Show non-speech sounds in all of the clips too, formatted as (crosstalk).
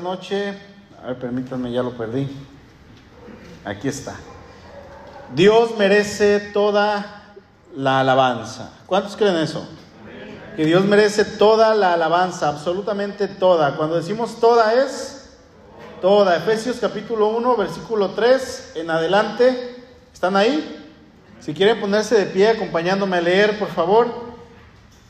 noche. A ver, permítanme, ya lo perdí. Aquí está. Dios merece toda la alabanza. ¿Cuántos creen eso? Que Dios merece toda la alabanza, absolutamente toda. Cuando decimos toda es toda. Efesios capítulo 1, versículo 3 en adelante. ¿Están ahí? Si quieren ponerse de pie acompañándome a leer, por favor.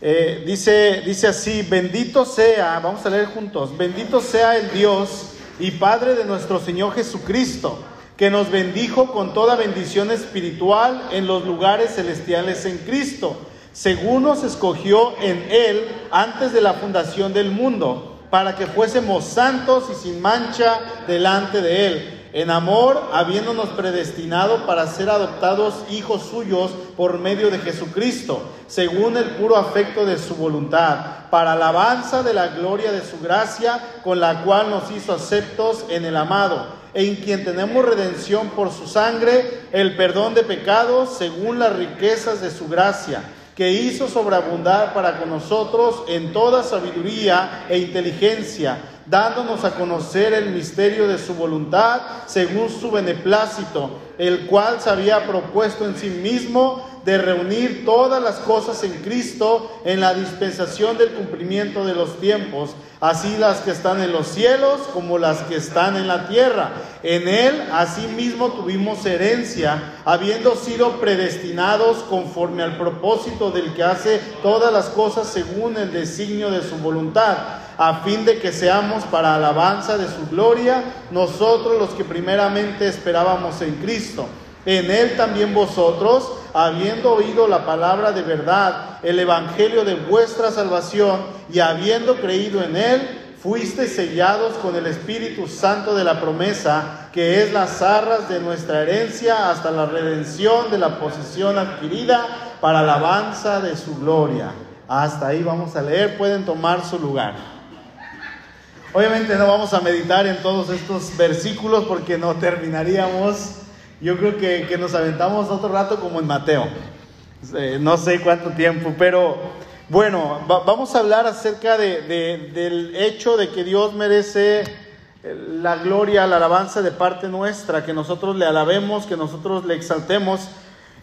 Eh, dice, dice así, bendito sea, vamos a leer juntos, bendito sea el Dios y Padre de nuestro Señor Jesucristo, que nos bendijo con toda bendición espiritual en los lugares celestiales en Cristo, según nos escogió en Él antes de la fundación del mundo, para que fuésemos santos y sin mancha delante de Él en amor, habiéndonos predestinado para ser adoptados hijos suyos por medio de Jesucristo, según el puro afecto de su voluntad, para alabanza de la gloria de su gracia, con la cual nos hizo aceptos en el amado, en quien tenemos redención por su sangre, el perdón de pecados, según las riquezas de su gracia que hizo sobreabundar para con nosotros en toda sabiduría e inteligencia dándonos a conocer el misterio de su voluntad según su beneplácito, el cual se había propuesto en sí mismo de reunir todas las cosas en Cristo en la dispensación del cumplimiento de los tiempos, así las que están en los cielos como las que están en la tierra. En él asimismo tuvimos herencia, habiendo sido predestinados conforme al propósito del que hace todas las cosas según el designio de su voluntad a fin de que seamos para alabanza de su gloria, nosotros los que primeramente esperábamos en Cristo. En Él también vosotros, habiendo oído la palabra de verdad, el Evangelio de vuestra salvación, y habiendo creído en Él, fuisteis sellados con el Espíritu Santo de la promesa, que es las arras de nuestra herencia hasta la redención de la posesión adquirida para alabanza de su gloria. Hasta ahí vamos a leer, pueden tomar su lugar. Obviamente no vamos a meditar en todos estos versículos porque no terminaríamos. Yo creo que, nos aventamos otro rato como en Mateo. Eh, no sé cuánto tiempo, pero bueno, vamos a hablar acerca del hecho de que Dios merece eh, la gloria, la alabanza de parte nuestra, que nosotros le alabemos, que nosotros le exaltemos.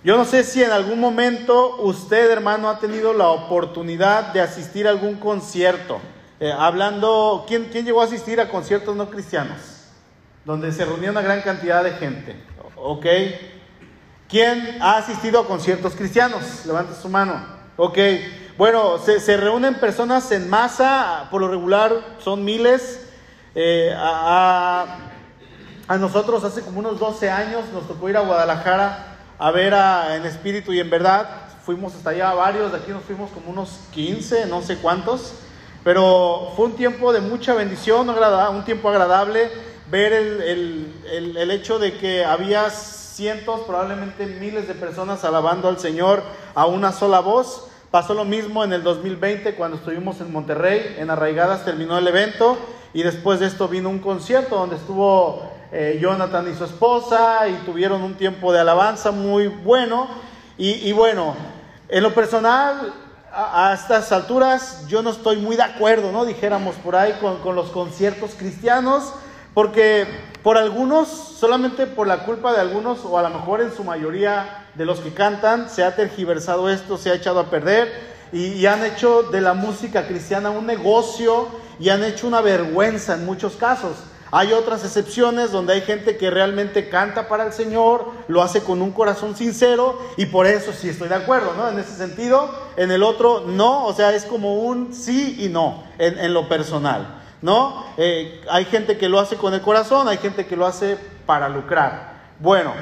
Yo no sé si en algún momento usted, hermano, ha tenido la oportunidad de asistir a algún concierto. Eh, hablando, ¿quién, ¿quién llegó a asistir a conciertos no cristianos? Donde se reunía una gran cantidad de gente. ¿Ok? ¿Quién ha asistido a conciertos cristianos? Levante su mano. Ok. Bueno, se, reúnen personas en masa, por lo regular son miles. Eh, a, a, nosotros hace como unos 12 años nos tocó ir a Guadalajara a ver a, en espíritu y en verdad. Fuimos hasta allá varios, de aquí nos fuimos como unos 15, no sé cuántos. Pero fue un tiempo de mucha bendición, un tiempo agradable, ver el, hecho de que había cientos, probablemente miles de personas alabando al Señor a una sola voz. Pasó lo mismo en el 2020 cuando estuvimos en Monterrey, en Arraigadas terminó el evento y después de esto vino un concierto donde estuvo eh, Jonathan y su esposa y tuvieron un tiempo de alabanza muy bueno. y bueno, en lo personal a, estas alturas yo no estoy muy de acuerdo, ¿no? Dijéramos por ahí con, los conciertos cristianos, porque por algunos, solamente por la culpa de algunos, o a lo mejor en su mayoría de los que cantan, se ha tergiversado esto, se ha echado a perder y, han hecho de la música cristiana un negocio y han hecho una vergüenza en muchos casos. Hay otras excepciones donde hay gente que realmente canta para el Señor, lo hace con un corazón sincero y por eso sí estoy de acuerdo, ¿no? En ese sentido, en el otro no, o sea, es como un sí y no en, lo personal, ¿no? Eh, hay gente que lo hace con el corazón, hay gente que lo hace para lucrar. Bueno,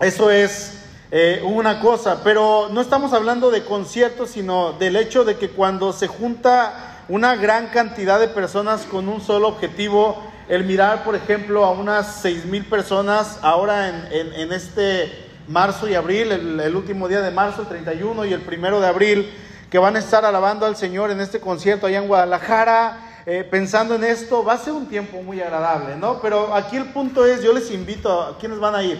eso es eh, una cosa, pero no estamos hablando de conciertos, sino del hecho de que cuando se junta una gran cantidad de personas con un solo objetivo, el mirar, por ejemplo, a unas seis mil personas ahora en, este marzo y abril, el, último día de marzo, el 31 y el primero de abril, que van a estar alabando al Señor en este concierto allá en Guadalajara, eh, pensando en esto, va a ser un tiempo muy agradable, ¿no? Pero aquí el punto es, yo les invito, ¿a quiénes van a ir?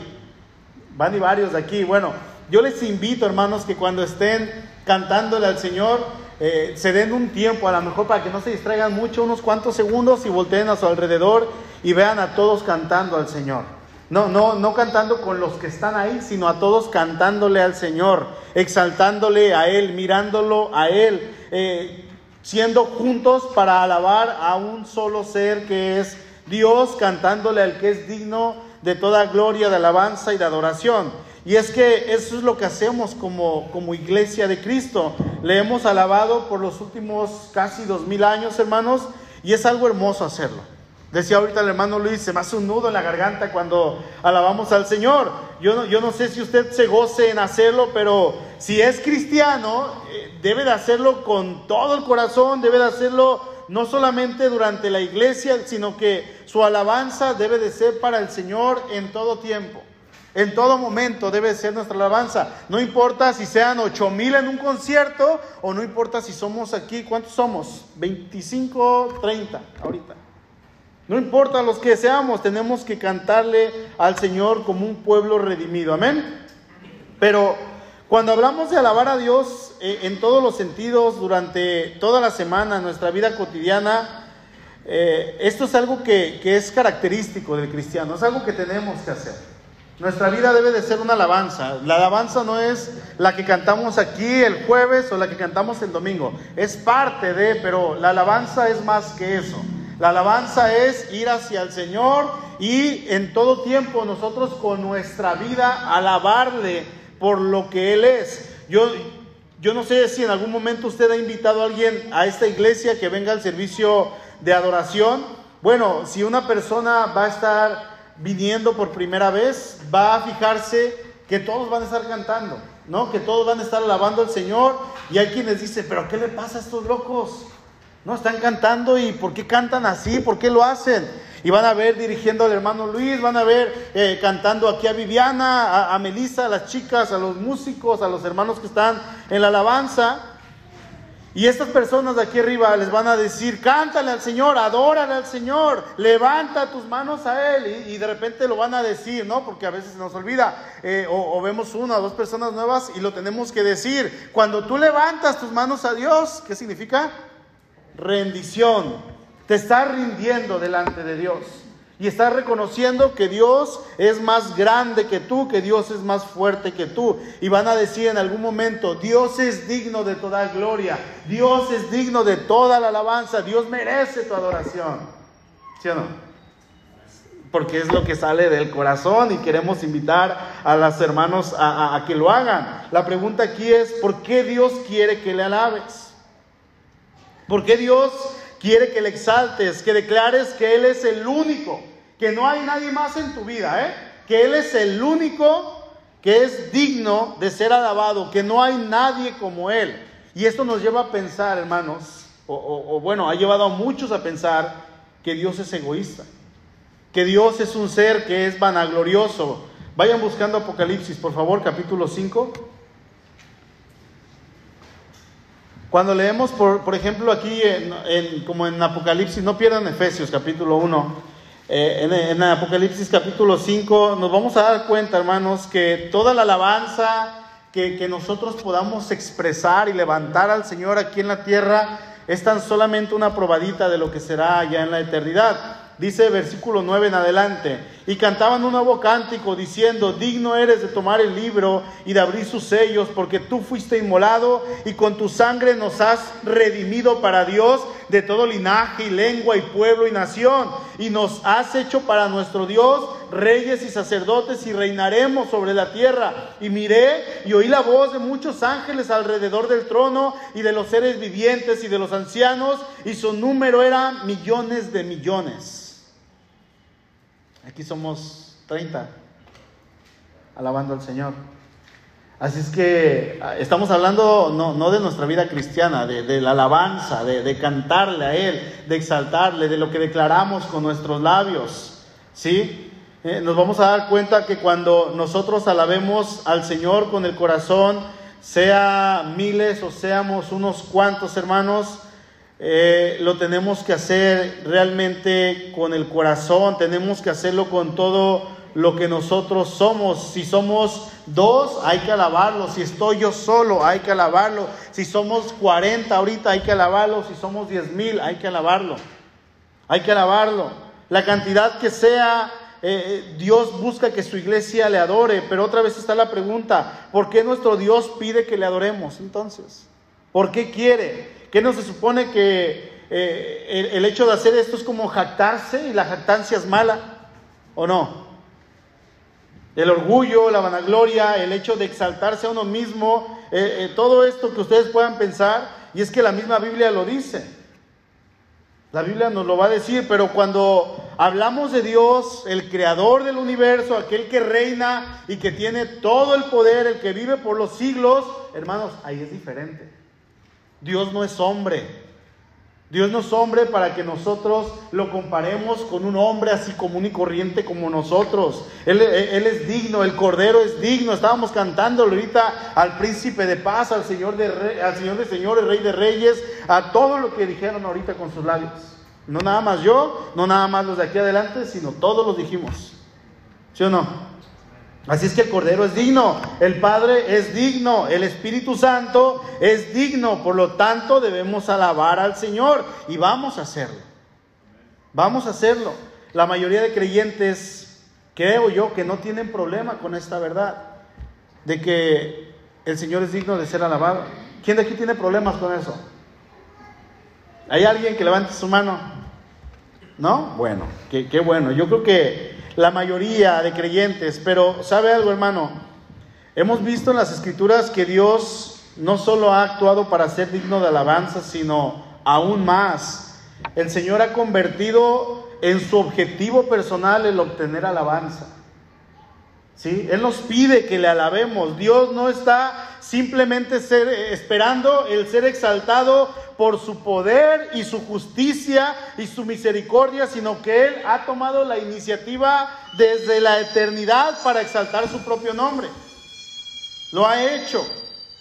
Van y varios de aquí, bueno, yo les invito, hermanos, que cuando estén cantándole al Señor, eh, se den un tiempo, a lo mejor para que no se distraigan mucho, unos cuantos segundos y volteen a su alrededor y vean a todos cantando al Señor. No, no, no cantando con los que están ahí, sino a todos cantándole al Señor, exaltándole a Él, mirándolo a Él, eh, siendo juntos para alabar a un solo ser que es Dios, cantándole al que es digno de toda gloria, de alabanza y de adoración. Y es que eso es lo que hacemos como, como iglesia de Cristo. Le hemos alabado por los últimos casi dos mil años, hermanos, y es algo hermoso hacerlo. Decía ahorita el hermano Luis, se me hace un nudo en la garganta cuando alabamos al Señor. Yo no, yo no sé si usted se goce en hacerlo, pero si es cristiano, eh, debe de hacerlo con todo el corazón, debe de hacerlo no solamente durante la iglesia, sino que su alabanza debe de ser para el Señor en todo tiempo. En todo momento debe ser nuestra alabanza. No importa si sean ocho mil en un concierto o no importa si somos aquí, ¿cuántos somos? 25, 30 ahorita. No importa los que seamos, tenemos que cantarle al Señor como un pueblo redimido. Amén. Pero cuando hablamos de alabar a Dios eh, en todos los sentidos durante toda la semana, nuestra vida cotidiana, eh, esto es algo que, que es característico del cristiano, es algo que tenemos que hacer. Nuestra vida debe de ser una alabanza. La alabanza no es la que cantamos aquí el jueves o la que cantamos el domingo. Es parte de, pero la alabanza es más que eso. La alabanza es ir hacia el Señor y en todo tiempo nosotros con nuestra vida alabarle por lo que Él es. Yo, yo no sé si en algún momento usted ha invitado a alguien a esta iglesia que venga al servicio de adoración. Bueno, si una persona va a estar viniendo por primera vez, va a fijarse que todos van a estar cantando, ¿no? Que todos van a estar alabando al Señor. Y hay quienes dicen, pero ¿qué le pasa a estos locos? No, están cantando y ¿por qué cantan así? ¿Por qué lo hacen? Y van a ver dirigiendo al hermano Luis, van a ver eh, cantando aquí a Viviana, a, a Melissa, a las chicas, a los músicos, a los hermanos que están en la alabanza. Y estas personas de aquí arriba les van a decir, cántale al Señor, adórale al Señor, levanta tus manos a Él. Y, de repente lo van a decir, ¿no? Porque a veces se nos olvida. Eh, o, o, vemos una o dos personas nuevas y lo tenemos que decir. Cuando tú levantas tus manos a Dios, ¿qué significa? Rendición. Te estás rindiendo delante de Dios. Y estás reconociendo que Dios es más grande que tú, que Dios es más fuerte que tú. Y van a decir en algún momento, Dios es digno de toda gloria, Dios es digno de toda la alabanza, Dios merece tu adoración. ¿Sí o no? Porque es lo que sale del corazón y queremos invitar a los hermanos a, a, a que lo hagan. La pregunta aquí es, ¿por qué Dios quiere que le alabes? ¿Por qué Dios quiere que le exaltes, que declares que Él es el único, que no hay nadie más en tu vida, ¿eh? que Él es el único que es digno de ser alabado, que no hay nadie como Él. Y esto nos lleva a pensar, hermanos, o, o, o bueno, ha llevado a muchos a pensar que Dios es egoísta, que Dios es un ser que es vanaglorioso. Vayan buscando Apocalipsis, por favor, capítulo 5. Cuando leemos, por, por ejemplo, aquí, en, en, como en Apocalipsis, no pierdan Efesios capítulo 1, eh, en, en, Apocalipsis capítulo 5, nos vamos a dar cuenta, hermanos, que toda la alabanza que, que nosotros podamos expresar y levantar al Señor aquí en la tierra es tan solamente una probadita de lo que será allá en la eternidad. Dice versículo 9 en adelante, y cantaban un nuevo cántico diciendo, digno eres de tomar el libro y de abrir sus sellos, porque tú fuiste inmolado y con tu sangre nos has redimido para Dios de todo linaje y lengua y pueblo y nación, y nos has hecho para nuestro Dios reyes y sacerdotes y reinaremos sobre la tierra. Y miré y oí la voz de muchos ángeles alrededor del trono y de los seres vivientes y de los ancianos, y su número era millones de millones. Aquí somos 30, alabando al Señor. Así es que estamos hablando no, no de nuestra vida cristiana, de, de la alabanza, de, de, cantarle a Él, de exaltarle, de lo que declaramos con nuestros labios. ¿Sí? Eh, nos vamos a dar cuenta que cuando nosotros alabemos al Señor con el corazón, sea miles o seamos unos cuantos hermanos, eh, lo tenemos que hacer realmente con el corazón, tenemos que hacerlo con todo lo que nosotros somos. Si somos dos, hay que alabarlo. Si estoy yo solo, hay que alabarlo. Si somos 40 ahorita, hay que alabarlo. Si somos 10 mil, hay que alabarlo. Hay que alabarlo. La cantidad que sea, eh, eh, Dios busca que su iglesia le adore. Pero otra vez está la pregunta, ¿por qué nuestro Dios pide que le adoremos entonces? ¿Por qué quiere? ¿Qué no se supone que eh, el, hecho de hacer esto es como jactarse y la jactancia es mala? ¿O no? El orgullo, la vanagloria, el hecho de exaltarse a uno mismo, todo esto que ustedes puedan pensar, y es que la misma Biblia lo dice. La Biblia nos lo va a decir, pero cuando hablamos de Dios, el creador del universo, aquel que reina y que tiene todo el poder, el que vive por los siglos, hermanos, ahí es diferente. Dios no es hombre. Dios no es hombre para que nosotros lo comparemos con un hombre así común y corriente como nosotros. Él, es digno, el Cordero es digno. Estábamos cantando ahorita al príncipe de paz, al Señor de, al Señor de señores, Rey de reyes, a todo lo que dijeron ahorita con sus labios. No nada más yo, no nada más los de aquí adelante, sino todos los dijimos. ¿Sí o no? Así es que el Cordero es digno, el Padre es digno, el Espíritu Santo es digno, por lo tanto debemos alabar al Señor y vamos a hacerlo. Vamos a hacerlo. La mayoría de creyentes, creo yo, que no tienen problema con esta verdad, de que el Señor es digno de ser alabado. ¿Quién de aquí tiene problemas con eso? ¿Hay alguien que levante su mano? ¿No? Bueno, qué, bueno. Yo creo que la mayoría de creyentes, pero ¿sabe algo hermano? Hemos visto en las escrituras que Dios no solo ha actuado para ser digno de alabanza, sino aún más. El Señor ha convertido en su objetivo personal el obtener alabanza. ¿Sí? Él nos pide que le alabemos. Dios no está simplemente ser, esperando el ser exaltado por su poder y su justicia y su misericordia, sino que Él ha tomado la iniciativa desde la eternidad para exaltar su propio nombre. Lo ha hecho.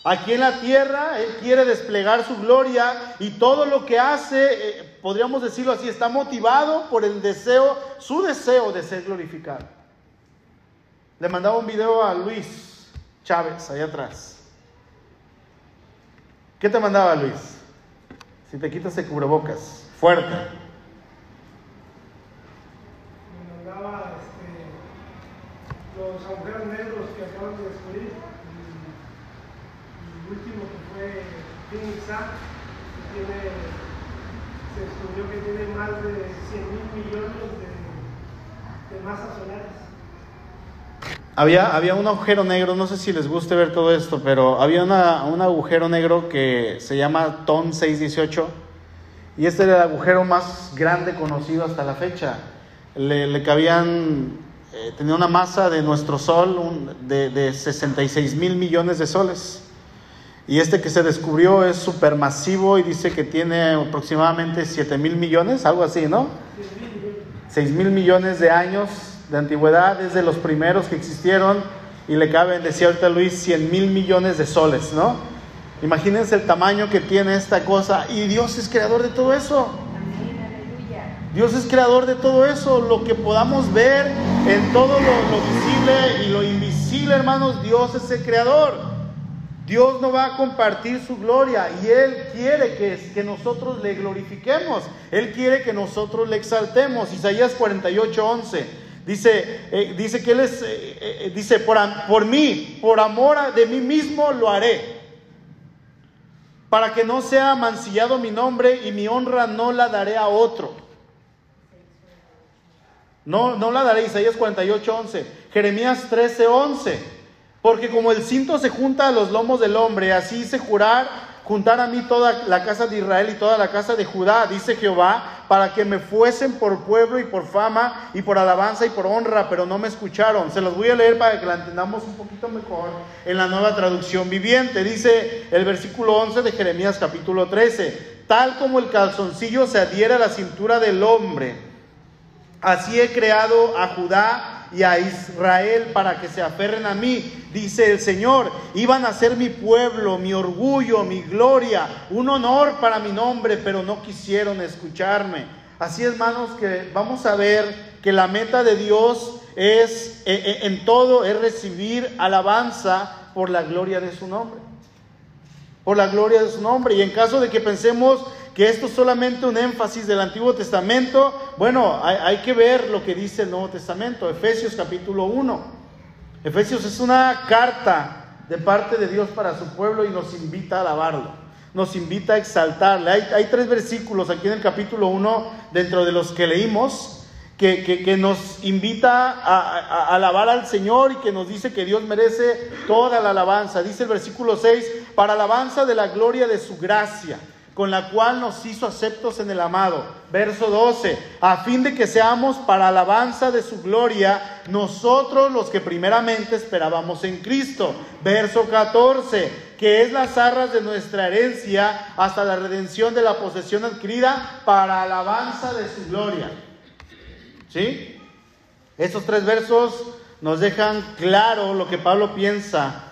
Aquí en la tierra Él quiere desplegar su gloria y todo lo que hace, eh, podríamos decirlo así, está motivado por el deseo, su deseo de ser glorificado. Le mandaba un video a Luis Chávez, allá atrás. ¿Qué te mandaba Luis? Si te quitas el cubrebocas, fuerte. Me mandaba este, los agujeros negros que acaban de descubrir. El último que fue Phoenix que tiene, se descubrió que tiene más de 100 mil millones de, de masas solares. Había, había, un agujero negro, no sé si les guste ver todo esto, pero había una, un agujero negro que se llama TON 618 y este era el agujero más grande conocido hasta la fecha. Le, le cabían, eh, tenía una masa de nuestro Sol de, de 66 mil millones de soles. Y este que se descubrió es supermasivo y dice que tiene aproximadamente 7 mil millones, algo así, ¿no? 6 mil millones de años de antigüedad, es de los primeros que existieron y le caben, decía ahorita Luis, 100 mil millones de soles, ¿no? Imagínense el tamaño que tiene esta cosa y Dios es creador de todo eso. Dios es creador de todo eso, lo que podamos ver en todo lo, lo, visible y lo invisible, hermanos, Dios es el creador. Dios no va a compartir su gloria y Él quiere que, que nosotros le glorifiquemos, Él quiere que nosotros le exaltemos. Isaías 48, 11. Dice, eh, dice que Él es, eh, eh, dice, por, por mí, por amor de mí mismo lo haré. Para que no sea mancillado mi nombre y mi honra no la daré a otro. No, no la daré, Isaías 48, 11. Jeremías 13, 11. Porque como el cinto se junta a los lomos del hombre, así se jurar juntar a mí toda la casa de Israel y toda la casa de Judá, dice Jehová, para que me fuesen por pueblo y por fama y por alabanza y por honra, pero no me escucharon. Se los voy a leer para que la entendamos un poquito mejor en la nueva traducción viviente. Dice el versículo 11 de Jeremías capítulo 13, tal como el calzoncillo se adhiere a la cintura del hombre, así he creado a Judá y a Israel para que se aferren a mí, dice el Señor. Iban a ser mi pueblo, mi orgullo, mi gloria, un honor para mi nombre, pero no quisieron escucharme. Así hermanos que vamos a ver que la meta de Dios es eh, eh, en todo es recibir alabanza por la gloria de su nombre. Por la gloria de su nombre. Y en caso de que pensemos que esto es solamente un énfasis del Antiguo Testamento, bueno, hay, que ver lo que dice el Nuevo Testamento, Efesios capítulo 1. Efesios es una carta de parte de Dios para su pueblo y nos invita a alabarlo, nos invita a exaltarle. Hay, tres versículos aquí en el capítulo 1 dentro de los que leímos que, nos invita a, a, a alabar al Señor y que nos dice que Dios merece toda la alabanza. Dice el versículo 6, para alabanza de la gloria de su gracia con la cual nos hizo aceptos en el amado. Verso 12, a fin de que seamos para alabanza de su gloria, nosotros los que primeramente esperábamos en Cristo. Verso 14, que es las arras de nuestra herencia hasta la redención de la posesión adquirida para alabanza de su gloria. ¿Sí? Estos tres versos nos dejan claro lo que Pablo piensa.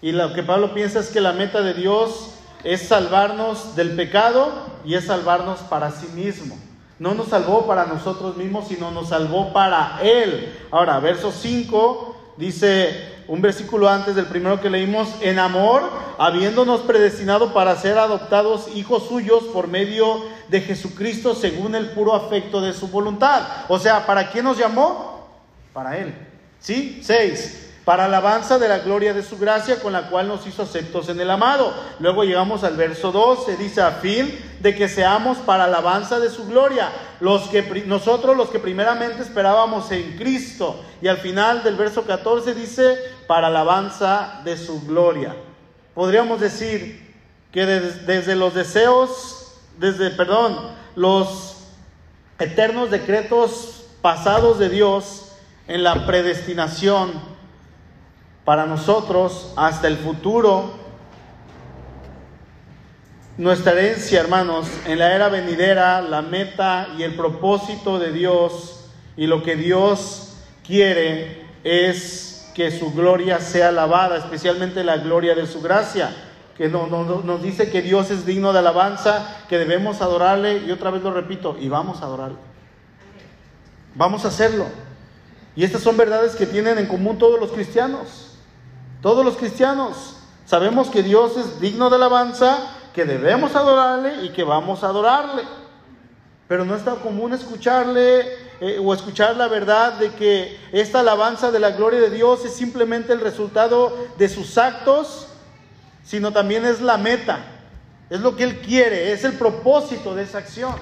Y lo que Pablo piensa es que la meta de Dios es salvarnos del pecado y es salvarnos para sí mismo. No nos salvó para nosotros mismos, sino nos salvó para Él. Ahora, verso 5 dice un versículo antes del primero que leímos, en amor, habiéndonos predestinado para ser adoptados hijos suyos por medio de Jesucristo según el puro afecto de su voluntad. O sea, ¿para quién nos llamó? Para Él. ¿Sí? 6 para alabanza de la gloria de su gracia con la cual nos hizo aceptos en el amado. Luego llegamos al verso 12, dice, a fin de que seamos para alabanza de su gloria, los que, nosotros los que primeramente esperábamos en Cristo. Y al final del verso 14 dice, para alabanza de su gloria. Podríamos decir que desde, desde los deseos, desde, perdón, los eternos decretos pasados de Dios en la predestinación, para nosotros hasta el futuro. Nuestra herencia, hermanos, en la era venidera, la meta y el propósito de Dios y lo que Dios quiere es que su gloria sea alabada, especialmente la gloria de su gracia, que no, no, nos dice que Dios es digno de alabanza, que debemos adorarle, y otra vez lo repito, y vamos a adorarle. Vamos a hacerlo. Y estas son verdades que tienen en común todos los cristianos. Todos los cristianos sabemos que Dios es digno de alabanza, que debemos adorarle y que vamos a adorarle. Pero no está común escucharle eh, o escuchar la verdad de que esta alabanza de la gloria de Dios es simplemente el resultado de sus actos, sino también es la meta, es lo que Él quiere, es el propósito de esa acción.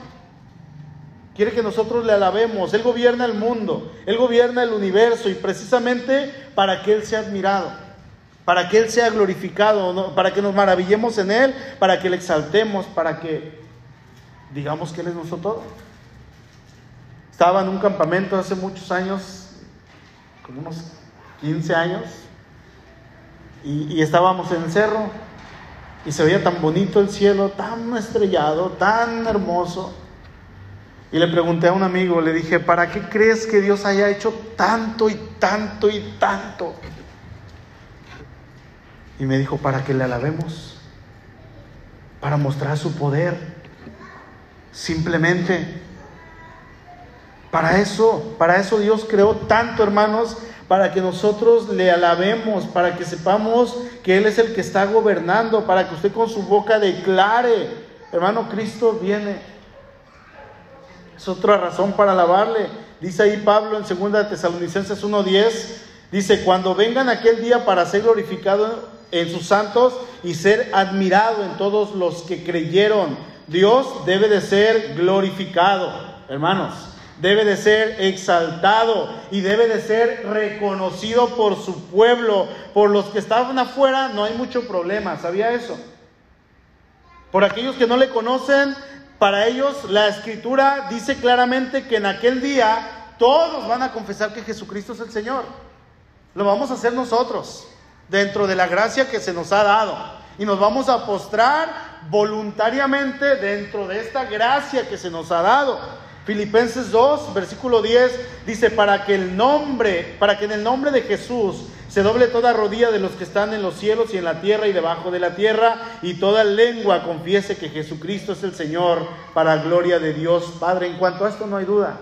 Quiere que nosotros le alabemos. Él gobierna el mundo, Él gobierna el universo y precisamente para que Él sea admirado para que Él sea glorificado, para que nos maravillemos en Él, para que le exaltemos, para que digamos que Él es nuestro todo. Estaba en un campamento hace muchos años, como unos 15 años, y, y estábamos en el cerro, y se veía tan bonito el cielo, tan estrellado, tan hermoso. Y le pregunté a un amigo, le dije, ¿para qué crees que Dios haya hecho tanto y tanto y tanto? Y me dijo, para que le alabemos, para mostrar su poder, simplemente. Para eso, para eso Dios creó tanto, hermanos, para que nosotros le alabemos, para que sepamos que Él es el que está gobernando, para que usted con su boca declare, hermano, Cristo viene. Es otra razón para alabarle. Dice ahí Pablo en 2 Tesalonicenses 1:10, dice, cuando vengan aquel día para ser glorificado en sus santos y ser admirado en todos los que creyeron. Dios debe de ser glorificado, hermanos. Debe de ser exaltado y debe de ser reconocido por su pueblo. Por los que estaban afuera no hay mucho problema, ¿sabía eso? Por aquellos que no le conocen, para ellos la escritura dice claramente que en aquel día todos van a confesar que Jesucristo es el Señor. Lo vamos a hacer nosotros dentro de la gracia que se nos ha dado. Y nos vamos a postrar voluntariamente dentro de esta gracia que se nos ha dado. Filipenses 2, versículo 10 dice, para que el nombre, para que en el nombre de Jesús se doble toda rodilla de los que están en los cielos y en la tierra y debajo de la tierra, y toda lengua confiese que Jesucristo es el Señor, para gloria de Dios Padre. En cuanto a esto no hay duda.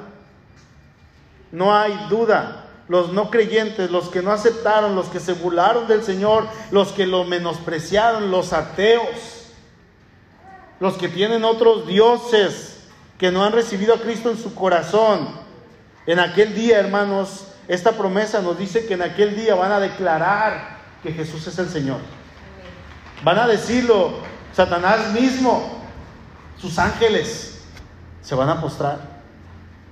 No hay duda. Los no creyentes, los que no aceptaron, los que se burlaron del Señor, los que lo menospreciaron, los ateos, los que tienen otros dioses, que no han recibido a Cristo en su corazón. En aquel día, hermanos, esta promesa nos dice que en aquel día van a declarar que Jesús es el Señor. Van a decirlo, Satanás mismo, sus ángeles, se van a postrar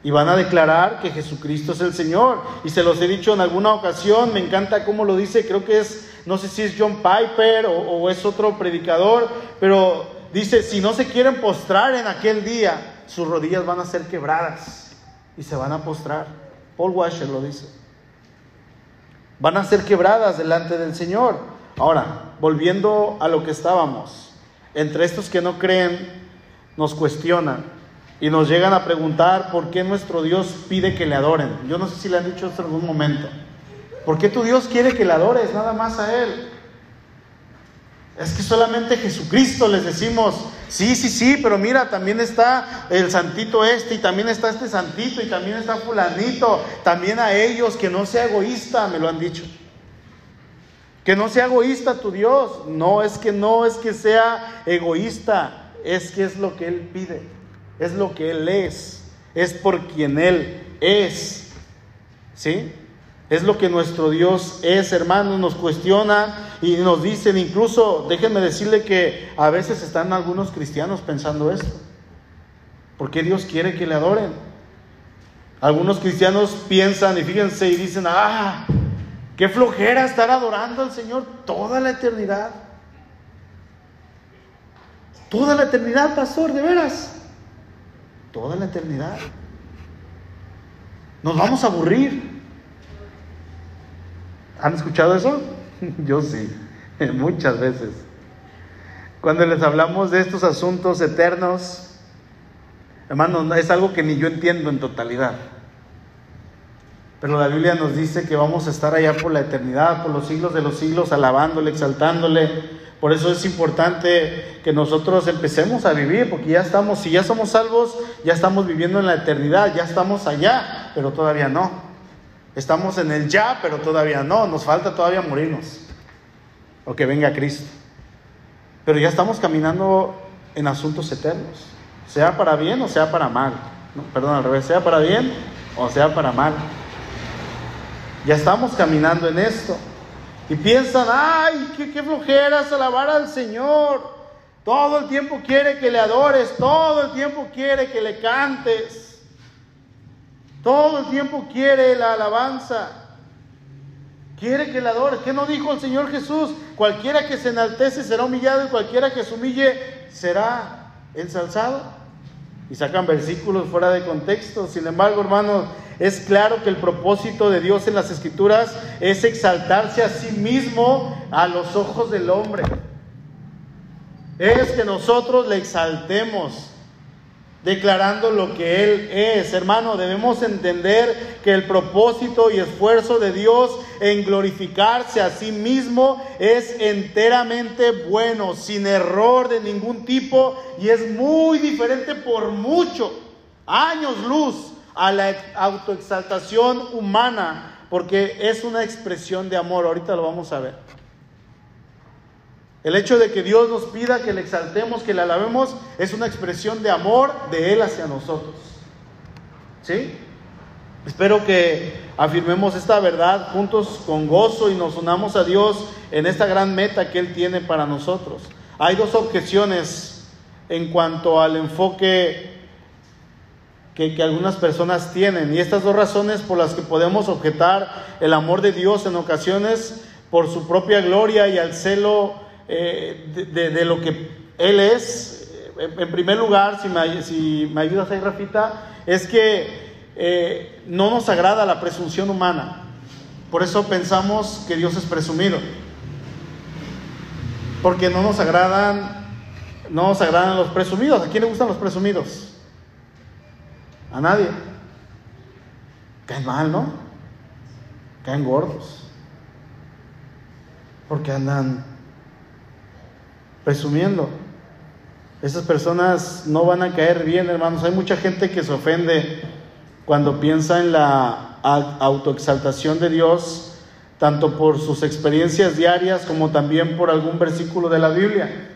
y van a declarar que Jesucristo es el Señor. Y se los he dicho en alguna ocasión, me encanta cómo lo dice, creo que es, no sé si es John Piper o, es otro predicador, pero dice, si no se quieren postrar en aquel día, sus rodillas van a ser quebradas y se van a postrar. Paul Washer lo dice. Van a ser quebradas delante del Señor. Ahora, volviendo a lo que estábamos, entre estos que no creen, nos cuestionan y nos llegan a preguntar por qué nuestro Dios pide que le adoren. Yo no sé si le han dicho esto en algún momento. ¿Por qué tu Dios quiere que le adores nada más a Él? Es que solamente Jesucristo les decimos, sí, sí, sí, pero mira, también está el santito este y también está este santito y también está fulanito, también a ellos, que no sea egoísta, me lo han dicho. Que no sea egoísta tu Dios. No, es que no es que sea egoísta, es que es lo que Él pide es lo que Él es, es por quien Él es. ¿Sí? Es lo que nuestro Dios es, hermanos, nos cuestionan y nos dicen, incluso, déjenme decirle que a veces están algunos cristianos pensando esto. ¿Por qué Dios quiere que le adoren? Algunos cristianos piensan y fíjense y dicen, ah, qué flojera estar adorando al Señor toda la eternidad. Toda la eternidad, pastor, de veras toda la eternidad. Nos vamos a aburrir. ¿Han escuchado eso? (laughs) Yo sí, (laughs) muchas veces. Cuando les hablamos de estos asuntos eternos, hermano, es algo que ni yo entiendo en totalidad. Pero la Biblia nos dice que vamos a estar allá por la eternidad, por los siglos de los siglos, alabándole, exaltándole, por eso es importante que nosotros empecemos a vivir, porque ya estamos, si ya somos salvos, ya estamos viviendo en la eternidad, ya estamos allá, pero todavía no. Estamos en el ya, pero todavía no. Nos falta todavía morirnos, o que venga Cristo. Pero ya estamos caminando en asuntos eternos, sea para bien o sea para mal. perdón, al revés, sea para bien o sea para mal. Ya estamos caminando en esto. Y piensan, ay, qué, qué flojeras alabar al Señor. Todo el tiempo quiere que le adores, todo el tiempo quiere que le cantes. Todo el tiempo quiere la alabanza. Quiere que le adores. ¿Qué no dijo el Señor Jesús? Cualquiera que se enaltece será humillado y cualquiera que se humille será ensalzado. Y sacan versículos fuera de contexto. Sin embargo, hermanos, es claro que el propósito de Dios en las escrituras es exaltarse a sí mismo a los ojos del hombre. Es que nosotros le exaltemos declarando lo que Él es. Hermano, debemos entender que el propósito y esfuerzo de Dios en glorificarse a sí mismo es enteramente bueno, sin error de ningún tipo y es muy diferente por mucho, años luz a la autoexaltación humana, porque es una expresión de amor. Ahorita lo vamos a ver. El hecho de que Dios nos pida que le exaltemos, que le alabemos, es una expresión de amor de Él hacia nosotros. ¿Sí? Espero que afirmemos esta verdad juntos con gozo y nos unamos a Dios en esta gran meta que Él tiene para nosotros. Hay dos objeciones en cuanto al enfoque que, algunas personas tienen. Y estas dos razones por las que podemos objetar el amor de Dios en ocasiones por su propia gloria y al celo eh, de, lo que Él es. En primer lugar, si me, si me ayudas ahí, Rafita, es que eh, no nos agrada la presunción humana. Por eso pensamos que Dios es presumido. Porque no nos agradan, no nos agradan los presumidos. ¿A quién le gustan los presumidos? A nadie. Caen mal, ¿no? Caen gordos. Porque andan presumiendo. Esas personas no van a caer bien, hermanos. Hay mucha gente que se ofende cuando piensa en la autoexaltación de Dios, tanto por sus experiencias diarias como también por algún versículo de la Biblia.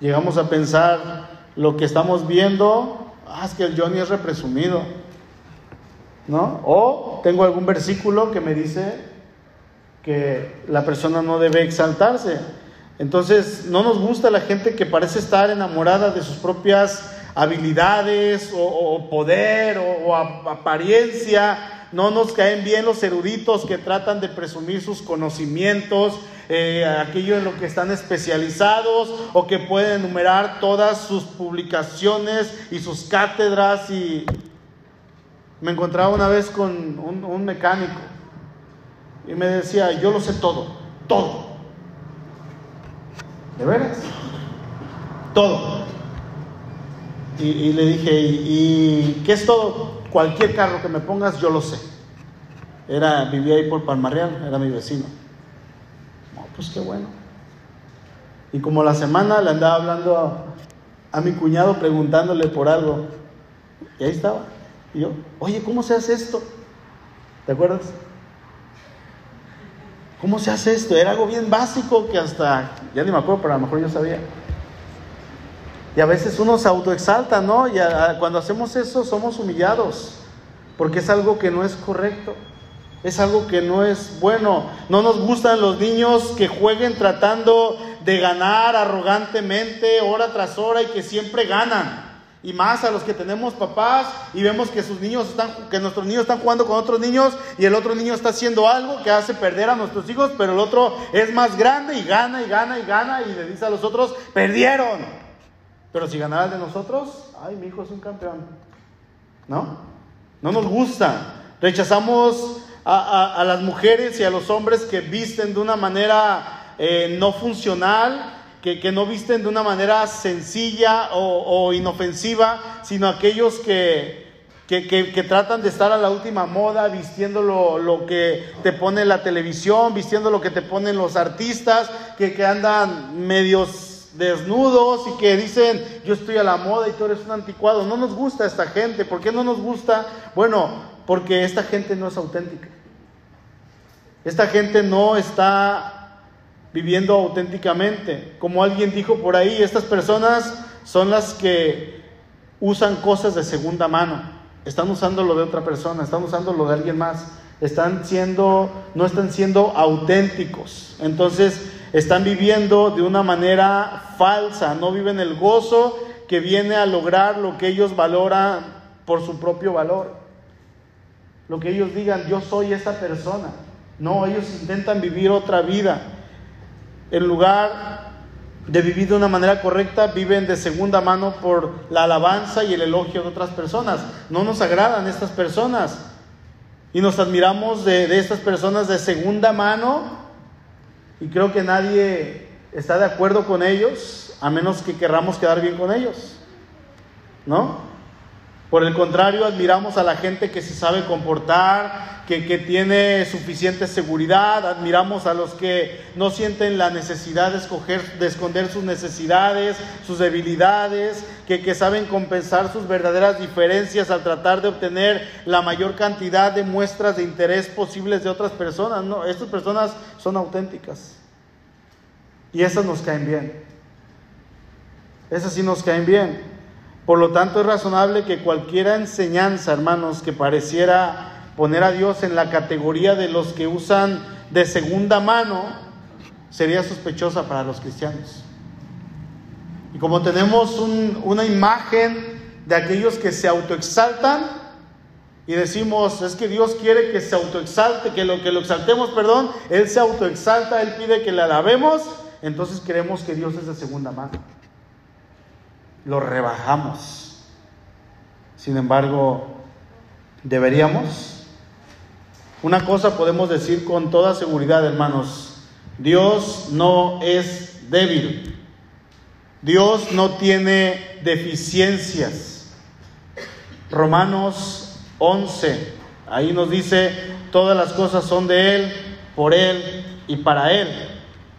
Llegamos a pensar lo que estamos viendo, ah, es que el Johnny es represumido, ¿no? O tengo algún versículo que me dice que la persona no debe exaltarse. Entonces, no nos gusta la gente que parece estar enamorada de sus propias habilidades o, poder o, apariencia. No nos caen bien los eruditos que tratan de presumir sus conocimientos, eh, aquello en lo que están especializados o que pueden enumerar todas sus publicaciones y sus cátedras. Y me encontraba una vez con un, un mecánico y me decía, yo lo sé todo, todo. ¿De veras? Todo. Y, le dije, ¿y, qué es todo? Cualquier carro que me pongas, yo lo sé. Era, vivía ahí por Palmarreal, era mi vecino. No, pues qué bueno. Y como la semana le andaba hablando a, a mi cuñado preguntándole por algo. Y ahí estaba. Y yo, oye, ¿cómo se hace esto? ¿Te acuerdas? ¿Cómo se hace esto? Era algo bien básico que hasta, ya ni me acuerdo, pero a lo mejor yo sabía. Y a veces uno se autoexalta, ¿no? Y cuando hacemos eso somos humillados, porque es algo que no es correcto, es algo que no es bueno. No nos gustan los niños que jueguen tratando de ganar arrogantemente hora tras hora y que siempre ganan. Y más a los que tenemos papás y vemos que sus niños están, que nuestros niños están jugando con otros niños y el otro niño está haciendo algo que hace perder a nuestros hijos, pero el otro es más grande y gana y gana y gana y le dice a los otros, perdieron. Pero si ganaras de nosotros, ay, mi hijo es un campeón. ¿No? No nos gusta. Rechazamos a, las mujeres y a los hombres que visten de una manera eh, no funcional, que, no visten de una manera sencilla o, inofensiva, sino aquellos que, que, tratan de estar a la última moda, vistiendo lo, lo, que te pone la televisión, vistiendo lo que te ponen los artistas, que, que andan medios desnudos y que dicen yo estoy a la moda y tú eres un anticuado. No nos gusta esta gente. ¿Por qué no nos gusta? Bueno, porque esta gente no es auténtica. Esta gente no está viviendo auténticamente. Como alguien dijo por ahí, estas personas son las que usan cosas de segunda mano. Están usando lo de otra persona, están usando lo de alguien más. Están siendo, no están siendo auténticos. Entonces, están viviendo de una manera falsa, no viven el gozo que viene a lograr lo que ellos valoran por su propio valor. Lo que ellos digan, yo soy esta persona. No, ellos intentan vivir otra vida. En lugar de vivir de una manera correcta, viven de segunda mano por la alabanza y el elogio de otras personas. No nos agradan estas personas. Y nos admiramos de, de estas personas de segunda mano y creo que nadie está de acuerdo con ellos a menos que querramos quedar bien con ellos. ¿No? Por el contrario, admiramos a la gente que se sabe comportar, que, tiene suficiente seguridad, admiramos a los que no sienten la necesidad de, escoger, de esconder sus necesidades, sus debilidades, que, que saben compensar sus verdaderas diferencias al tratar de obtener la mayor cantidad de muestras de interés posibles de otras personas. No, estas personas son auténticas. Y esas nos caen bien. Esas sí nos caen bien. Por lo tanto, es razonable que cualquier enseñanza, hermanos, que pareciera poner a Dios en la categoría de los que usan de segunda mano, sería sospechosa para los cristianos. Y como tenemos una imagen de aquellos que se autoexaltan, y decimos, es que Dios quiere que se autoexalte, que lo que lo exaltemos, perdón, Él se autoexalta, Él pide que le alabemos, entonces creemos que Dios es de segunda mano. Lo rebajamos. Sin embargo, deberíamos. Una cosa podemos decir con toda seguridad, hermanos, Dios no es débil. Dios no tiene deficiencias. Romanos 11. Ahí nos dice, todas las cosas son de Él, por Él y para Él.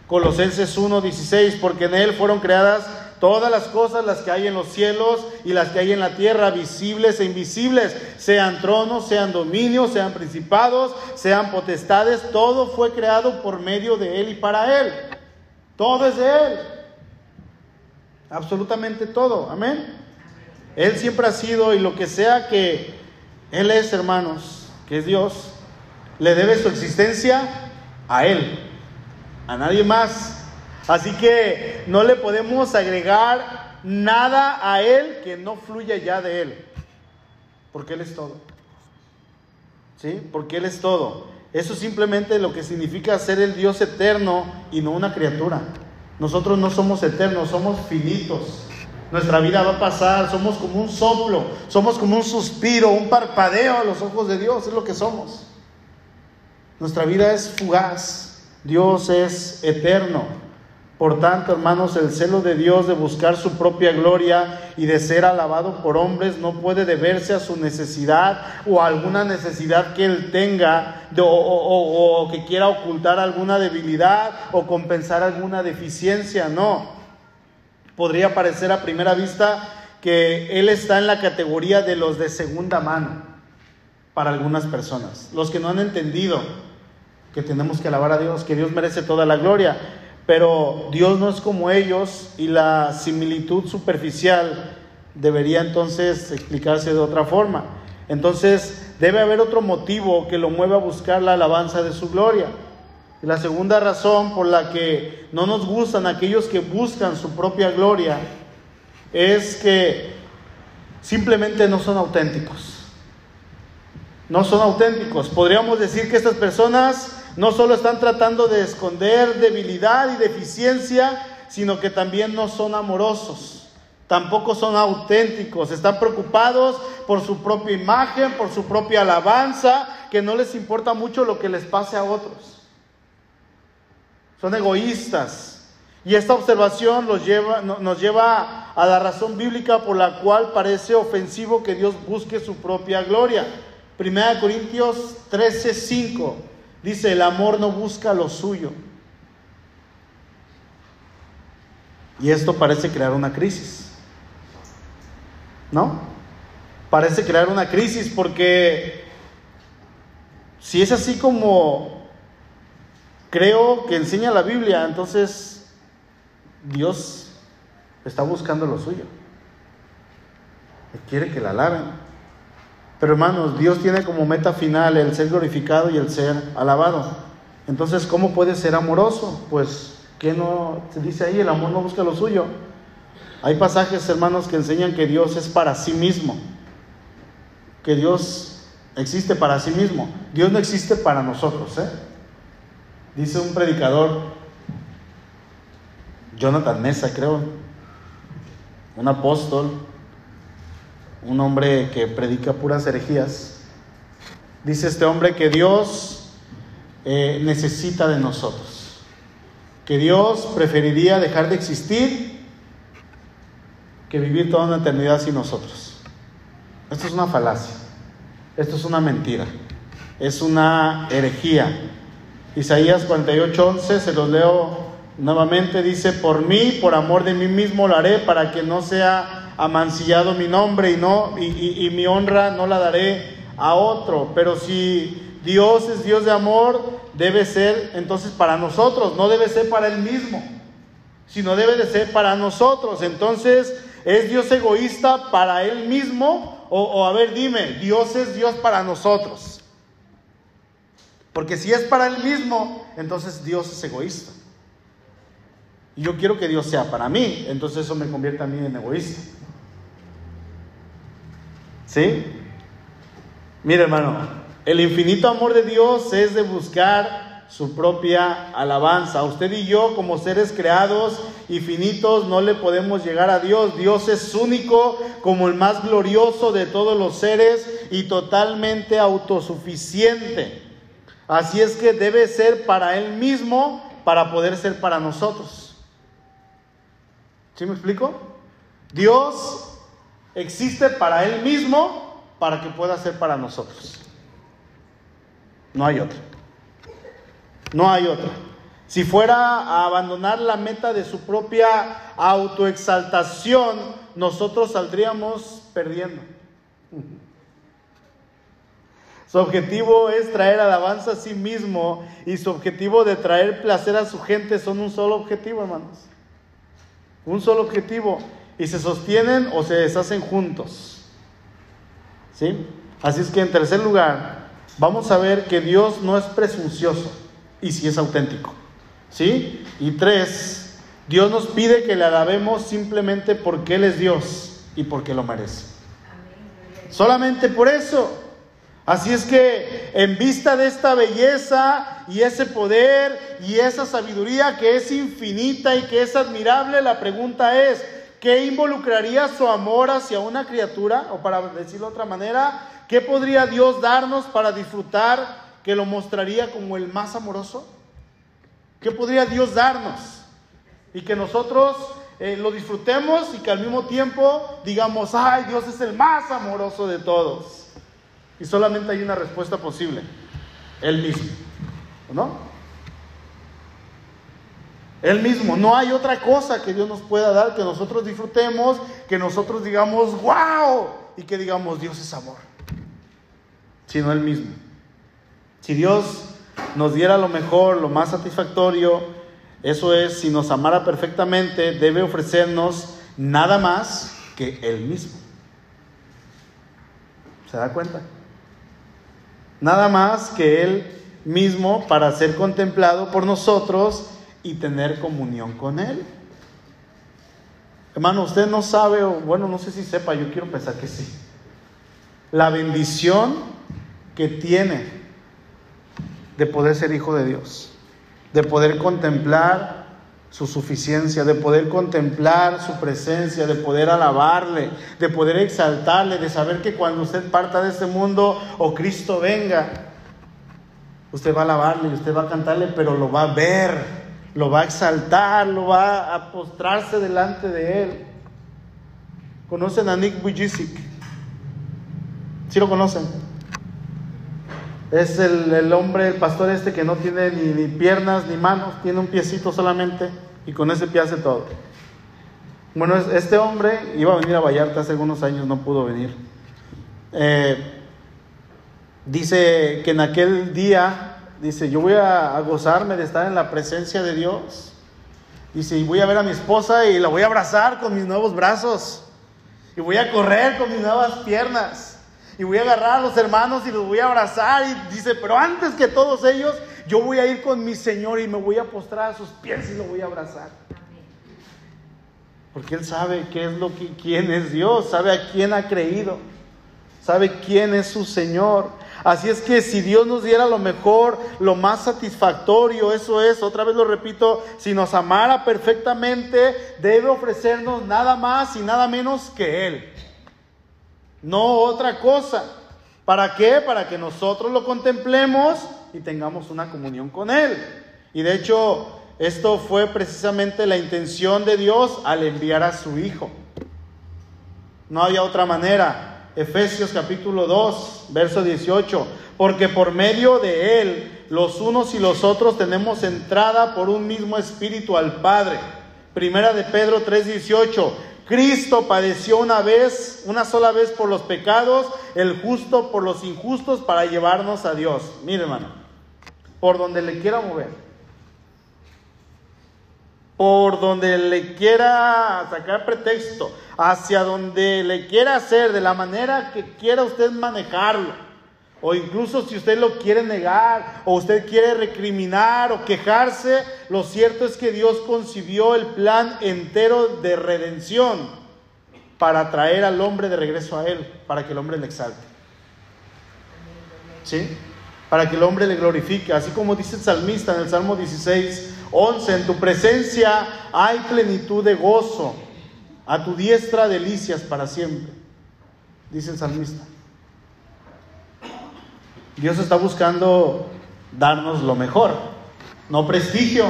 Colosenses 1:16, porque en Él fueron creadas todas las cosas, las que hay en los cielos y las que hay en la tierra, visibles e invisibles, sean tronos, sean dominios, sean principados, sean potestades, todo fue creado por medio de Él y para Él. Todo es de Él. Absolutamente todo. Amén. Él siempre ha sido y lo que sea que Él es, hermanos, que es Dios, le debe su existencia a Él, a nadie más. Así que no le podemos agregar nada a Él que no fluya ya de Él, porque Él es todo. ¿Sí? Porque Él es todo. Eso simplemente lo que significa ser el Dios eterno y no una criatura. Nosotros no somos eternos, somos finitos. Nuestra vida va a pasar, somos como un soplo, somos como un suspiro, un parpadeo a los ojos de Dios, es lo que somos. Nuestra vida es fugaz, Dios es eterno. Por tanto, hermanos, el celo de Dios de buscar su propia gloria y de ser alabado por hombres no puede deberse a su necesidad o a alguna necesidad que él tenga o, que quiera ocultar alguna debilidad o compensar alguna deficiencia. No. Podría parecer a primera vista que él está en la categoría de los de segunda mano para algunas personas, los que no han entendido que tenemos que alabar a Dios, que Dios merece toda la gloria pero Dios no es como ellos y la similitud superficial debería entonces explicarse de otra forma. Entonces debe haber otro motivo que lo mueva a buscar la alabanza de su gloria. Y la segunda razón por la que no nos gustan aquellos que buscan su propia gloria es que simplemente no son auténticos. No son auténticos. Podríamos decir que estas personas no solo están tratando de esconder debilidad y deficiencia, sino que también no son amorosos, tampoco son auténticos, están preocupados por su propia imagen, por su propia alabanza, que no les importa mucho lo que les pase a otros. Son egoístas. Y esta observación nos lleva a la razón bíblica por la cual parece ofensivo que Dios busque su propia gloria. Primera Corintios 13, 5. Dice, el amor no busca lo suyo. Y esto parece crear una crisis. ¿No? Parece crear una crisis porque si es así como creo que enseña la Biblia, entonces Dios está buscando lo suyo. Quiere que la alaben. Pero hermanos, Dios tiene como meta final el ser glorificado y el ser alabado. Entonces, ¿cómo puede ser amoroso? Pues, ¿qué no se dice ahí? El amor no busca lo suyo. Hay pasajes, hermanos, que enseñan que Dios es para sí mismo. Que Dios existe para sí mismo. Dios no existe para nosotros. ¿eh? Dice un predicador, Jonathan Mesa, creo, un apóstol, un hombre que predica puras herejías, dice este hombre que Dios eh, necesita de nosotros, que Dios preferiría dejar de existir que vivir toda una eternidad sin nosotros. Esto es una falacia, esto es una mentira, es una herejía. Isaías 48:11, se los leo nuevamente, dice, por mí, por amor de mí mismo lo haré para que no sea amancillado mi nombre y, no, y, mi honra no la daré a otro. Pero si Dios es Dios de amor, debe ser entonces para nosotros, no debe ser para Él mismo, sino debe de ser para nosotros. Entonces, ¿es Dios egoísta para Él mismo? O, o a ver, dime, Dios es Dios para nosotros. Porque si es para Él mismo, entonces Dios es egoísta. Y yo quiero que Dios sea para mí, entonces eso me convierte a mí en egoísta. ¿Sí? Mire hermano, el infinito amor de Dios es de buscar su propia alabanza. Usted y yo como seres creados y finitos no le podemos llegar a Dios. Dios es único como el más glorioso de todos los seres y totalmente autosuficiente. Así es que debe ser para Él mismo para poder ser para nosotros. ¿Sí me explico? Dios existe para Él mismo para que pueda ser para nosotros. No hay otra. No hay otra. si fuera a abandonar la meta de su propia autoexaltación, nosotros saldríamos perdiendo. Su objetivo es traer alabanza a sí mismo y su objetivo de traer placer a su gente son un solo objetivo, hermanos. Un solo objetivo. Y se sostienen o se deshacen juntos. ¿Sí? Así es que en tercer lugar, vamos a ver que Dios no es presuncioso y si es auténtico. ¿Sí? Y tres, Dios nos pide que le alabemos simplemente porque Él es Dios y porque lo merece. Solamente por eso. Así es que en vista de esta belleza y ese poder y esa sabiduría que es infinita y que es admirable, la pregunta es, ¿qué involucraría su amor hacia una criatura? O para decirlo de otra manera, ¿qué podría Dios darnos para disfrutar que lo mostraría como el más amoroso? ¿Qué podría Dios darnos? Y que nosotros eh, lo disfrutemos y que al mismo tiempo digamos, ay, Dios es el más amoroso de todos. Y solamente hay una respuesta posible, Él mismo. ¿No? Él mismo. No hay otra cosa que Dios nos pueda dar, que nosotros disfrutemos, que nosotros digamos, wow, y que digamos, Dios es amor. Sino Él mismo. Si Dios nos diera lo mejor, lo más satisfactorio, eso es, si nos amara perfectamente, debe ofrecernos nada más que Él mismo. ¿Se da cuenta? nada más que Él mismo para ser contemplado por nosotros y tener comunión con Él. Hermano, usted no sabe, o bueno, no sé si sepa, yo quiero pensar que sí. La bendición que tiene de poder ser hijo de Dios, de poder contemplar su suficiencia, de poder contemplar su presencia, de poder alabarle, de poder exaltarle, de saber que cuando usted parta de este mundo o Cristo venga, usted va a alabarle usted va a cantarle, pero lo va a ver, lo va a exaltar, lo va a postrarse delante de él. ¿Conocen a Nick Bujicic? ¿Sí lo conocen? Es el, hombre, el pastor este que no tiene ni, piernas ni manos, tiene un piecito solamente y con ese pie hace todo. Bueno, este hombre iba a venir a Vallarta hace algunos años, no pudo venir. Eh, dice que en aquel día, dice, yo voy a, gozarme de estar en la presencia de Dios. Dice, y voy a ver a mi esposa y la voy a abrazar con mis nuevos brazos. Y voy a correr con mis nuevas piernas y voy a agarrar a los hermanos y los voy a abrazar. Y dice, pero antes que todos ellos, yo voy a ir con mi Señor y me voy a postrar a sus pies y lo voy a abrazar. Porque Él sabe qué es lo que, quién es Dios, sabe a quién ha creído, sabe quién es su Señor. Así es que si Dios nos diera lo mejor, lo más satisfactorio, eso es, otra vez lo repito, si nos amara perfectamente, debe ofrecernos nada más y nada menos que Él no otra cosa. ¿Para qué? Para que nosotros lo contemplemos y tengamos una comunión con Él. Y de hecho, esto fue precisamente la intención de Dios al enviar a su Hijo. No había otra manera. Efesios capítulo 2, verso 18. Porque por medio de Él, los unos y los otros tenemos entrada por un mismo espíritu al Padre. Primera de Pedro 3, 18. Cristo padeció una vez, una sola vez por los pecados, el justo por los injustos para llevarnos a Dios. Mire, hermano, por donde le quiera mover, por donde le quiera sacar pretexto, hacia donde le quiera hacer, de la manera que quiera usted manejarlo o incluso si usted lo quiere negar, o usted quiere recriminar o quejarse, lo cierto es que Dios concibió el plan entero de redención para traer al hombre de regreso a Él, para que el hombre le exalte. ¿Sí? Para que el hombre le glorifique, así como dice el salmista en el Salmo 16, 11, en tu presencia hay plenitud de gozo, a tu diestra delicias para siempre, dice el salmista. Dios está buscando darnos lo mejor, no prestigio,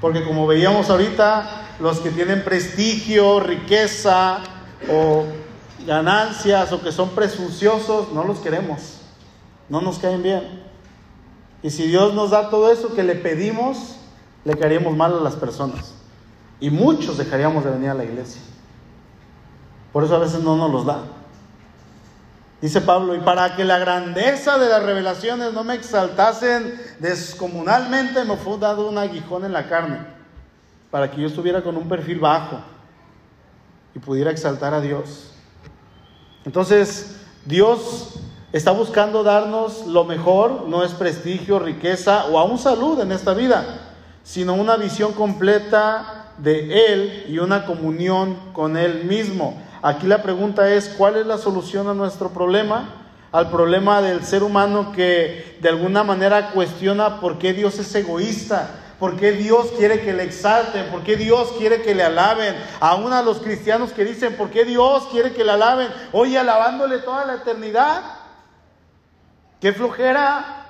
porque como veíamos ahorita, los que tienen prestigio, riqueza o ganancias o que son presunciosos, no los queremos, no nos caen bien. Y si Dios nos da todo eso que le pedimos, le caeríamos mal a las personas. Y muchos dejaríamos de venir a la iglesia. Por eso a veces no nos los da. Dice Pablo, y para que la grandeza de las revelaciones no me exaltasen descomunalmente, me fue dado un aguijón en la carne, para que yo estuviera con un perfil bajo y pudiera exaltar a Dios. Entonces, Dios está buscando darnos lo mejor, no es prestigio, riqueza o aún salud en esta vida, sino una visión completa de Él y una comunión con Él mismo. Aquí la pregunta es, ¿cuál es la solución a nuestro problema? Al problema del ser humano que de alguna manera cuestiona por qué Dios es egoísta, por qué Dios quiere que le exalten, por qué Dios quiere que le alaben. Aún a los cristianos que dicen, ¿por qué Dios quiere que le alaben? Hoy alabándole toda la eternidad. ¡Qué flojera!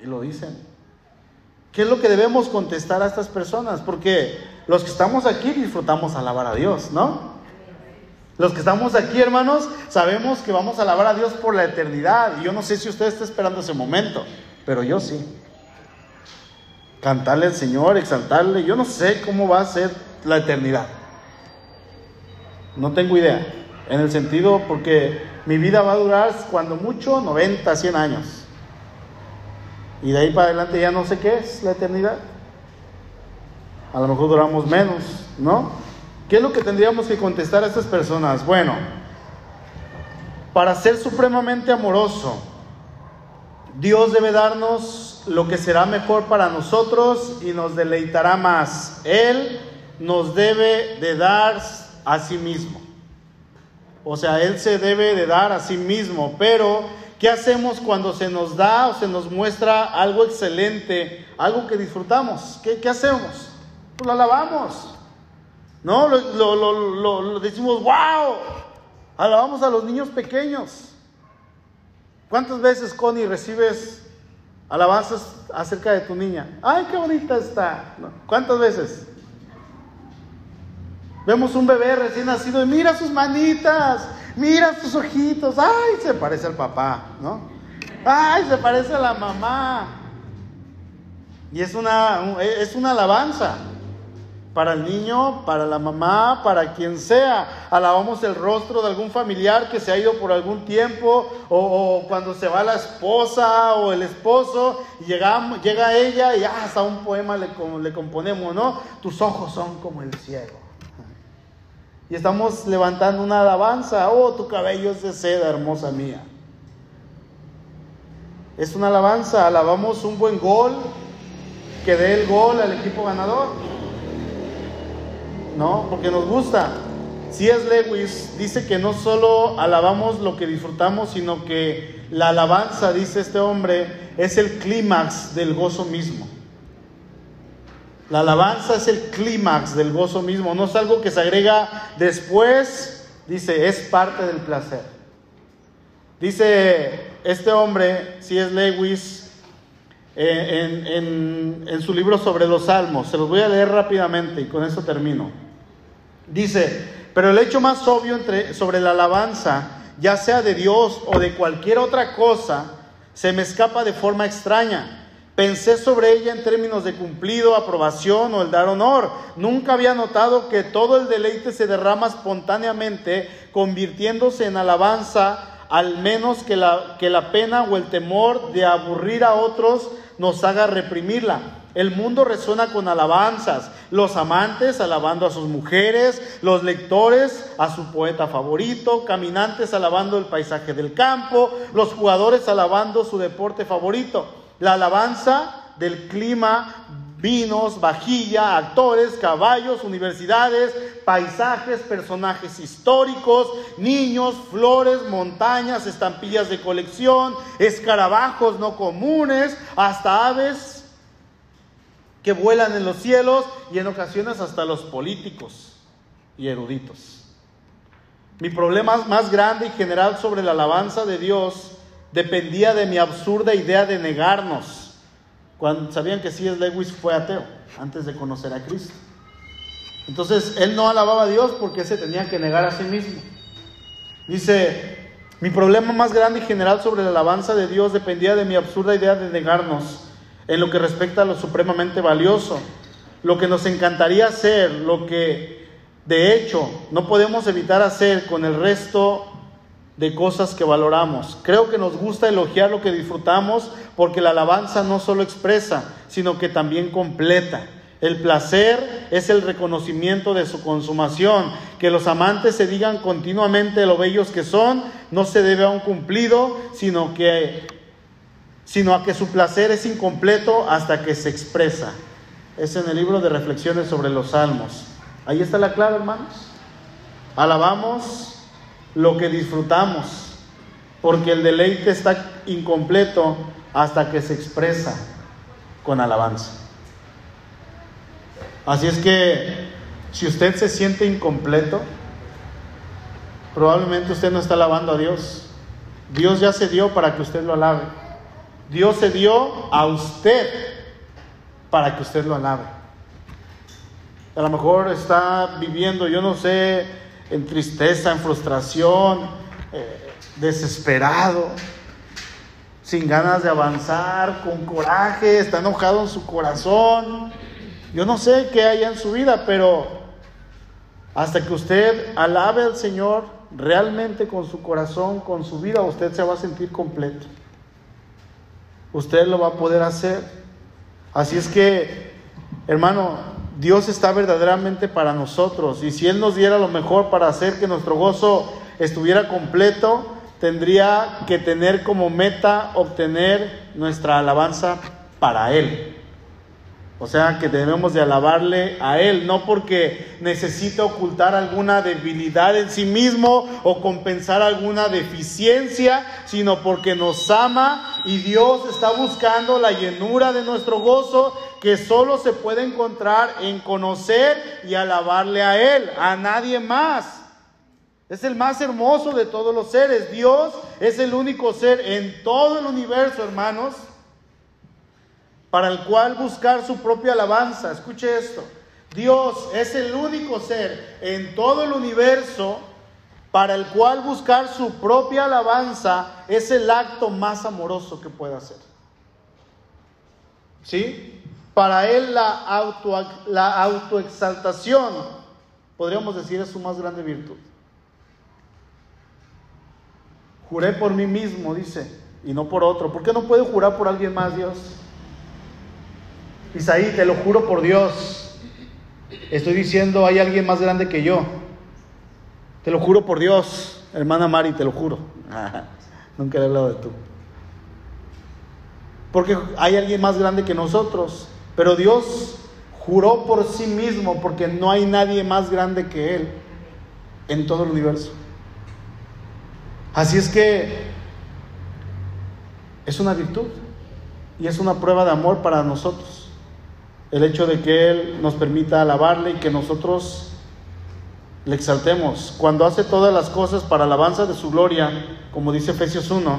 Y lo dicen. ¿Qué es lo que debemos contestar a estas personas? Porque los que estamos aquí disfrutamos alabar a Dios, ¿no? Los que estamos aquí, hermanos, sabemos que vamos a alabar a Dios por la eternidad. Y yo no sé si usted está esperando ese momento, pero yo sí. Cantarle al Señor, exaltarle, yo no sé cómo va a ser la eternidad. No tengo idea. En el sentido, porque mi vida va a durar cuando mucho 90, 100 años. Y de ahí para adelante ya no sé qué es la eternidad. A lo mejor duramos menos, ¿no? ¿Qué es lo que tendríamos que contestar a estas personas? Bueno, para ser supremamente amoroso, Dios debe darnos lo que será mejor para nosotros y nos deleitará más. Él nos debe de dar a sí mismo. O sea, Él se debe de dar a sí mismo. Pero, ¿qué hacemos cuando se nos da o se nos muestra algo excelente, algo que disfrutamos? ¿Qué, qué hacemos? Pues lo alabamos. ¿No? Lo, decimos, wow. Alabamos a los niños pequeños. ¿Cuántas veces, Connie, recibes alabanzas acerca de tu niña? ¡Ay, qué bonita está! ¿Cuántas veces? Vemos un bebé recién nacido y mira sus manitas, mira sus ojitos, ¡ay, se parece al papá! ¿No? ¡Ay, se parece a la mamá! Y es una, es una alabanza para el niño, para la mamá, para quien sea. Alabamos el rostro de algún familiar que se ha ido por algún tiempo, o, cuando se va la esposa o el esposo, y llegamos, llega ella y ah, hasta un poema le, le componemos, ¿no? Tus ojos son como el cielo. Y estamos levantando una alabanza, oh, tu cabello es de seda, hermosa mía. Es una alabanza, alabamos un buen gol, que dé el gol al equipo ganador. ¿no? Porque nos gusta. C.S. Lewis dice que no solo alabamos lo que disfrutamos, sino que la alabanza, dice este hombre, es el clímax del gozo mismo. La alabanza es el clímax del gozo mismo, no es algo que se agrega después, dice, es parte del placer. Dice este hombre, C.S. Lewis, eh, en, en su libro sobre los salmos, se los voy a leer rápidamente y con eso termino. Dice, pero el hecho más obvio entre, sobre la alabanza, ya sea de Dios o de cualquier otra cosa, se me escapa de forma extraña. Pensé sobre ella en términos de cumplido, aprobación o el dar honor. Nunca había notado que todo el deleite se derrama espontáneamente, convirtiéndose en alabanza, al menos que la, que la pena o el temor de aburrir a otros nos haga reprimirla. El mundo resuena con alabanzas, los amantes alabando a sus mujeres, los lectores a su poeta favorito, caminantes alabando el paisaje del campo, los jugadores alabando su deporte favorito. La alabanza del clima, vinos, vajilla, actores, caballos, universidades, paisajes, personajes históricos, niños, flores, montañas, estampillas de colección, escarabajos no comunes, hasta aves que vuelan en los cielos y en ocasiones hasta los políticos y eruditos. Mi problema más grande y general sobre la alabanza de Dios dependía de mi absurda idea de negarnos. Cuando sabían que C.S. Lewis fue ateo antes de conocer a Cristo. Entonces él no alababa a Dios porque se tenía que negar a sí mismo. Dice, mi problema más grande y general sobre la alabanza de Dios dependía de mi absurda idea de negarnos en lo que respecta a lo supremamente valioso, lo que nos encantaría hacer, lo que de hecho no podemos evitar hacer con el resto de cosas que valoramos. Creo que nos gusta elogiar lo que disfrutamos porque la alabanza no solo expresa, sino que también completa. El placer es el reconocimiento de su consumación. Que los amantes se digan continuamente lo bellos que son, no se debe a un cumplido, sino que sino a que su placer es incompleto hasta que se expresa. Es en el libro de reflexiones sobre los salmos. Ahí está la clave, hermanos. Alabamos lo que disfrutamos, porque el deleite está incompleto hasta que se expresa con alabanza. Así es que si usted se siente incompleto, probablemente usted no está alabando a Dios. Dios ya se dio para que usted lo alabe. Dios se dio a usted para que usted lo alabe. A lo mejor está viviendo, yo no sé, en tristeza, en frustración, eh, desesperado, sin ganas de avanzar, con coraje, está enojado en su corazón. Yo no sé qué haya en su vida, pero hasta que usted alabe al Señor realmente con su corazón, con su vida, usted se va a sentir completo. Usted lo va a poder hacer. Así es que, hermano, Dios está verdaderamente para nosotros. Y si Él nos diera lo mejor para hacer que nuestro gozo estuviera completo, tendría que tener como meta obtener nuestra alabanza para Él. O sea que debemos de alabarle a Él, no porque necesita ocultar alguna debilidad en sí mismo o compensar alguna deficiencia, sino porque nos ama y Dios está buscando la llenura de nuestro gozo que solo se puede encontrar en conocer y alabarle a Él, a nadie más. Es el más hermoso de todos los seres. Dios es el único ser en todo el universo, hermanos para el cual buscar su propia alabanza. Escuche esto. Dios es el único ser en todo el universo para el cual buscar su propia alabanza es el acto más amoroso que puede hacer. ¿Sí? Para él la, auto, la autoexaltación, podríamos decir, es su más grande virtud. Juré por mí mismo, dice, y no por otro. ¿Por qué no puede jurar por alguien más, Dios? Isaí, te lo juro por Dios. Estoy diciendo, hay alguien más grande que yo. Te lo juro por Dios, hermana Mari, te lo juro. (laughs) Nunca he hablado de tú. Porque hay alguien más grande que nosotros. Pero Dios juró por sí mismo porque no hay nadie más grande que Él en todo el universo. Así es que es una virtud y es una prueba de amor para nosotros el hecho de que Él nos permita alabarle y que nosotros le exaltemos. Cuando hace todas las cosas para alabanza de su gloria, como dice Efesios 1,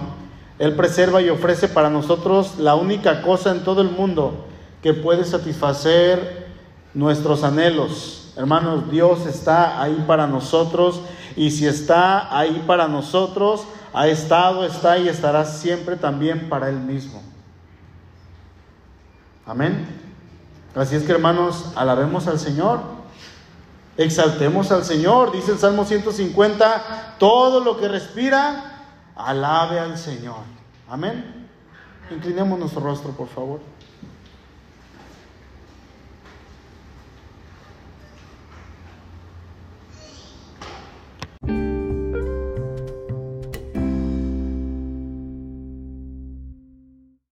Él preserva y ofrece para nosotros la única cosa en todo el mundo que puede satisfacer nuestros anhelos. Hermanos, Dios está ahí para nosotros y si está ahí para nosotros, ha estado, está y estará siempre también para Él mismo. Amén. Así es que hermanos, alabemos al Señor. Exaltemos al Señor. Dice el Salmo 150, todo lo que respira, alabe al Señor. Amén. Inclinemos nuestro rostro, por favor.